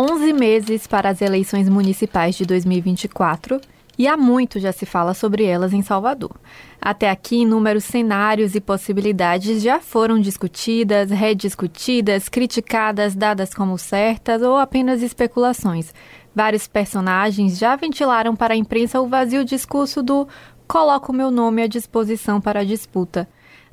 11 meses para as eleições municipais de 2024 e há muito já se fala sobre elas em Salvador. Até aqui, inúmeros cenários e possibilidades já foram discutidas, rediscutidas, criticadas, dadas como certas ou apenas especulações. Vários personagens já ventilaram para a imprensa o vazio discurso do coloco meu nome à disposição para a disputa.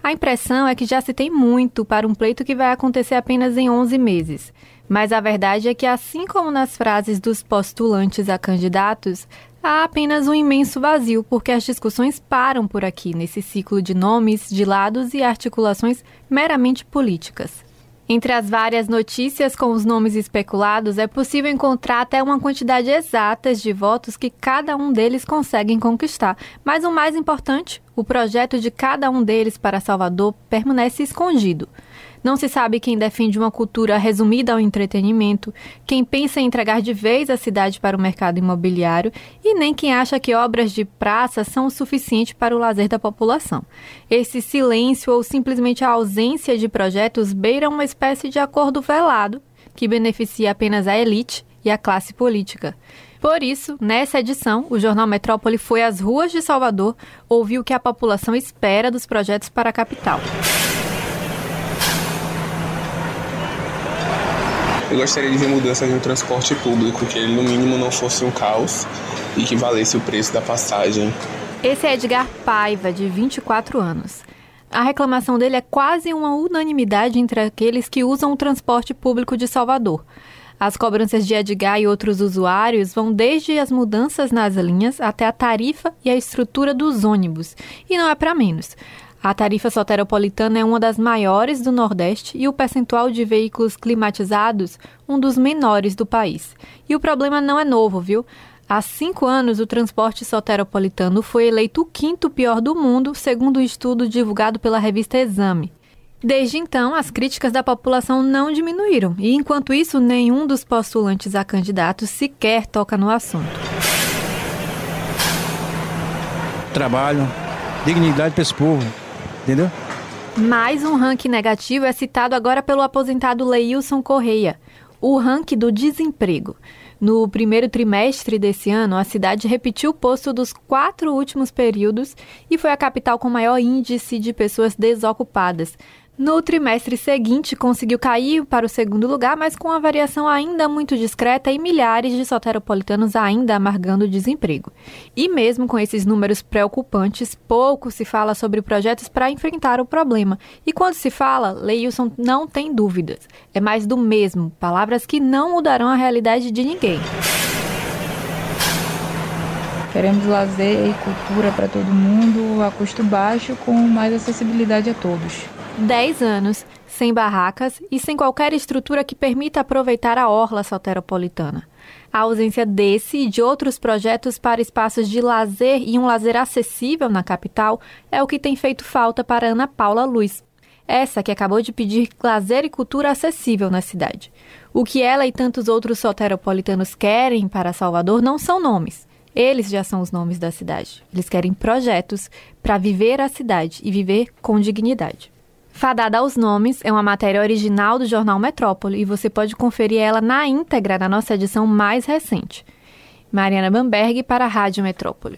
A impressão é que já se tem muito para um pleito que vai acontecer apenas em 11 meses. Mas a verdade é que, assim como nas frases dos postulantes a candidatos, há apenas um imenso vazio, porque as discussões param por aqui, nesse ciclo de nomes, de lados e articulações meramente políticas. Entre as várias notícias com os nomes especulados, é possível encontrar até uma quantidade exata de votos que cada um deles conseguem conquistar. Mas o mais importante, o projeto de cada um deles para Salvador permanece escondido. Não se sabe quem defende uma cultura resumida ao entretenimento, quem pensa em entregar de vez a cidade para o mercado imobiliário e nem quem acha que obras de praça são o suficiente para o lazer da população. Esse silêncio ou simplesmente a ausência de projetos beira uma espécie de acordo velado que beneficia apenas a elite e a classe política. Por isso, nessa edição, o Jornal Metrópole foi às ruas de Salvador ouvir o que a população espera dos projetos para a capital. Eu gostaria de ver mudanças no transporte público, que ele no mínimo não fosse um caos e que valesse o preço da passagem. Esse é Edgar Paiva, de 24 anos. A reclamação dele é quase uma unanimidade entre aqueles que usam o transporte público de Salvador. As cobranças de Edgar e outros usuários vão desde as mudanças nas linhas até a tarifa e a estrutura dos ônibus. E não é para menos. A tarifa soteropolitana é uma das maiores do Nordeste e o percentual de veículos climatizados um dos menores do país. E o problema não é novo, viu? Há cinco anos, o transporte soteropolitano foi eleito o quinto pior do mundo, segundo um estudo divulgado pela revista Exame. Desde então, as críticas da população não diminuíram, e enquanto isso, nenhum dos postulantes a candidato sequer toca no assunto. Trabalho, dignidade para esse povo entendeu? Mais um ranking negativo é citado agora pelo aposentado Leilson Correia, o ranking do desemprego. No primeiro trimestre desse ano, a cidade repetiu o posto dos quatro últimos períodos e foi a capital com maior índice de pessoas desocupadas, no trimestre seguinte, conseguiu cair para o segundo lugar, mas com uma variação ainda muito discreta e milhares de soteropolitanos ainda amargando o desemprego. E mesmo com esses números preocupantes, pouco se fala sobre projetos para enfrentar o problema. E quando se fala, Leilson não tem dúvidas. É mais do mesmo, palavras que não mudarão a realidade de ninguém. Queremos lazer e cultura para todo mundo a custo baixo, com mais acessibilidade a todos. 10 anos sem barracas e sem qualquer estrutura que permita aproveitar a orla soteropolitana. A ausência desse e de outros projetos para espaços de lazer e um lazer acessível na capital é o que tem feito falta para Ana Paula Luz. Essa que acabou de pedir lazer e cultura acessível na cidade. O que ela e tantos outros soteropolitanos querem para Salvador não são nomes. Eles já são os nomes da cidade. Eles querem projetos para viver a cidade e viver com dignidade. Fadada aos Nomes é uma matéria original do jornal Metrópole e você pode conferir ela na íntegra na nossa edição mais recente. Mariana Bamberg para a Rádio Metrópole.